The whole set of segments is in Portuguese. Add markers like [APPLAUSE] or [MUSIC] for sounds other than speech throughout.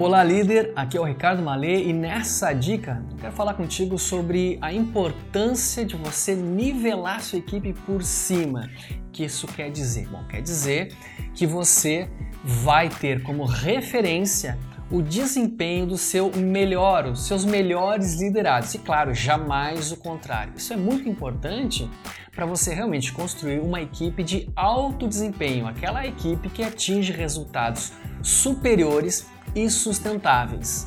Olá, líder. Aqui é o Ricardo Malê e nessa dica eu quero falar contigo sobre a importância de você nivelar sua equipe por cima. O que isso quer dizer? Bom, quer dizer que você vai ter como referência o desempenho do seu melhor, os seus melhores liderados. E claro, jamais o contrário. Isso é muito importante para você realmente construir uma equipe de alto desempenho, aquela equipe que atinge resultados superiores e sustentáveis.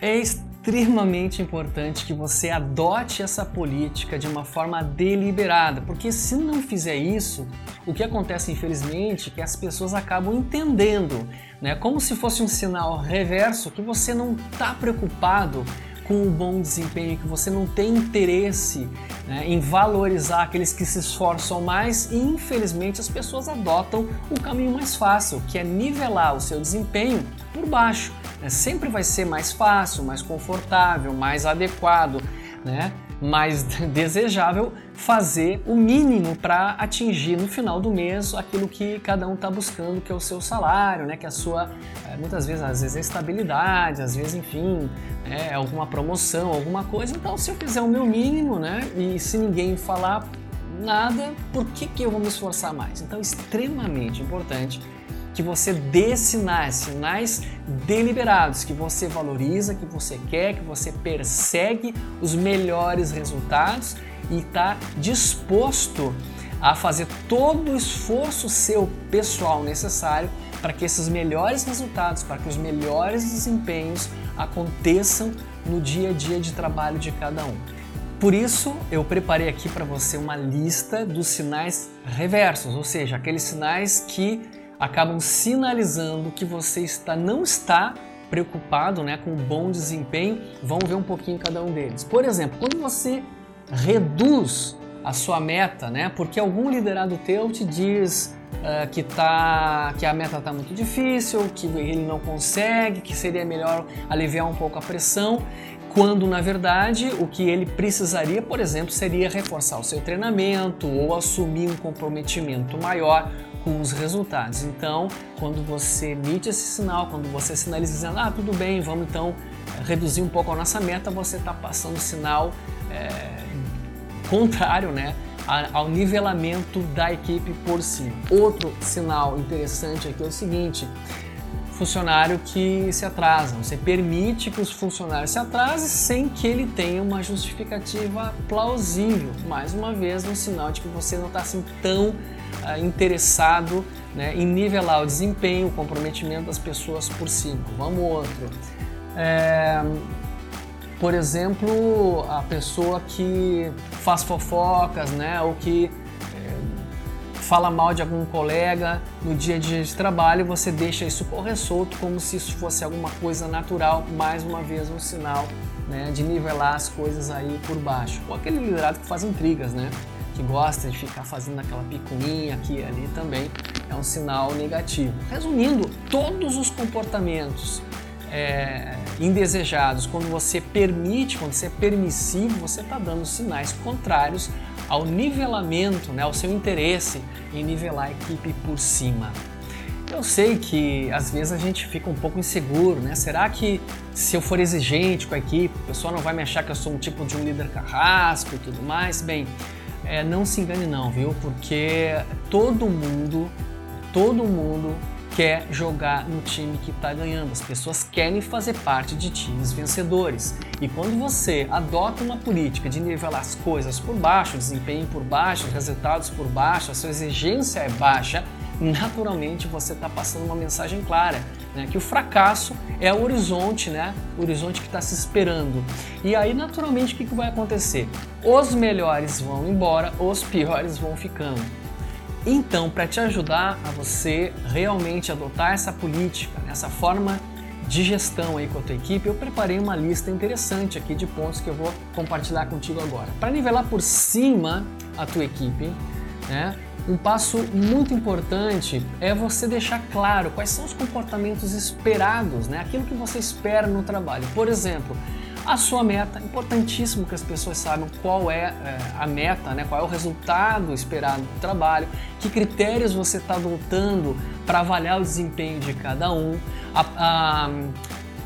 É extremamente importante que você adote essa política de uma forma deliberada, porque se não fizer isso, o que acontece infelizmente é que as pessoas acabam entendendo, né, como se fosse um sinal reverso que você não está preocupado com o bom desempenho, que você não tem interesse né, em valorizar aqueles que se esforçam mais e infelizmente as pessoas adotam o caminho mais fácil, que é nivelar o seu desempenho por baixo. Né? Sempre vai ser mais fácil, mais confortável, mais adequado, né? Mais [LAUGHS] desejável fazer o mínimo para atingir no final do mês aquilo que cada um está buscando, que é o seu salário, né? que é a sua, eh, muitas vezes, às vezes, estabilidade, às vezes, enfim, é, alguma promoção, alguma coisa. Então, se eu fizer o meu mínimo, né? e se ninguém falar nada, por que, que eu vou me esforçar mais? Então, é extremamente importante que você dê sinais, sinais deliberados, que você valoriza, que você quer, que você persegue os melhores resultados e está disposto a fazer todo o esforço seu pessoal necessário para que esses melhores resultados, para que os melhores desempenhos aconteçam no dia a dia de trabalho de cada um. Por isso, eu preparei aqui para você uma lista dos sinais reversos, ou seja, aqueles sinais que acabam sinalizando que você está não está preocupado né, com um bom desempenho. Vamos ver um pouquinho cada um deles. Por exemplo, quando você reduz a sua meta, né, porque algum liderado teu te diz uh, que, tá, que a meta está muito difícil, que ele não consegue, que seria melhor aliviar um pouco a pressão, quando na verdade o que ele precisaria, por exemplo, seria reforçar o seu treinamento ou assumir um comprometimento maior com os resultados. Então, quando você emite esse sinal, quando você sinaliza dizendo, ah, tudo bem, vamos então eh, reduzir um pouco a nossa meta, você está passando sinal é, contrário, né? ao nivelamento da equipe por si. Outro sinal interessante aqui é o seguinte: funcionário que se atrasa. Você permite que os funcionários se atrasem sem que ele tenha uma justificativa plausível. Mais uma vez, um sinal de que você não está assim tão interessado né, em nivelar o desempenho, o comprometimento das pessoas por cima. Vamos outro. É, por exemplo, a pessoa que faz fofocas, né, ou que fala mal de algum colega no dia a dia de trabalho, você deixa isso correr solto como se isso fosse alguma coisa natural, mais uma vez um sinal né, de nivelar as coisas aí por baixo. Ou aquele liderado que faz intrigas, né? Que gosta de ficar fazendo aquela picuinha aqui e ali também é um sinal negativo. Resumindo, todos os comportamentos é, indesejados, quando você permite, quando você é permissivo, você está dando sinais contrários ao nivelamento, né, ao seu interesse em nivelar a equipe por cima. Eu sei que às vezes a gente fica um pouco inseguro, né? Será que se eu for exigente com a equipe, o pessoal não vai me achar que eu sou um tipo de um líder carrasco e tudo mais? Bem, é, não se engane não, viu? Porque todo mundo, todo mundo quer jogar no time que está ganhando. As pessoas querem fazer parte de times vencedores. E quando você adota uma política de nivelar as coisas por baixo, desempenho por baixo, resultados por baixo, a sua exigência é baixa, naturalmente você está passando uma mensagem clara, né? que o fracasso é o horizonte, né? o horizonte que está se esperando. E aí, naturalmente, o que, que vai acontecer? Os melhores vão embora, os piores vão ficando. Então, para te ajudar a você realmente adotar essa política, essa forma de gestão aí com a tua equipe, eu preparei uma lista interessante aqui de pontos que eu vou compartilhar contigo agora. Para nivelar por cima a tua equipe, né, um passo muito importante é você deixar claro quais são os comportamentos esperados, né, aquilo que você espera no trabalho. Por exemplo, a sua meta. Importantíssimo que as pessoas saibam qual é, é a meta, né? qual é o resultado esperado do trabalho, que critérios você está adotando para avaliar o desempenho de cada um. A, a,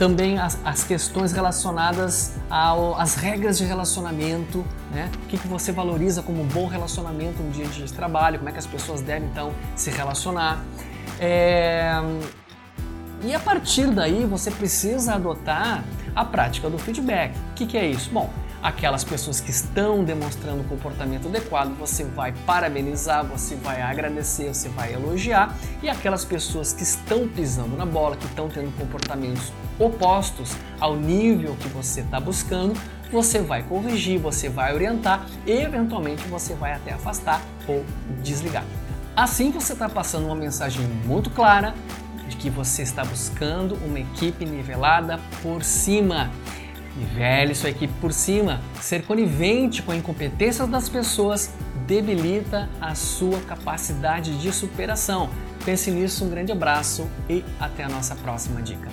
também as, as questões relacionadas às regras de relacionamento, né? O que, que você valoriza como um bom relacionamento no dia a dia de trabalho, como é que as pessoas devem então se relacionar. É... E a partir daí você precisa adotar a prática do feedback. O que, que é isso? Bom, aquelas pessoas que estão demonstrando comportamento adequado, você vai parabenizar, você vai agradecer, você vai elogiar, e aquelas pessoas que estão pisando na bola, que estão tendo comportamentos opostos ao nível que você está buscando, você vai corrigir, você vai orientar e eventualmente você vai até afastar ou desligar. Assim você está passando uma mensagem muito clara de que você está buscando uma equipe nivelada por cima Nivele sua equipe por cima. Ser conivente com a incompetência das pessoas debilita a sua capacidade de superação. Pense nisso, um grande abraço e até a nossa próxima dica.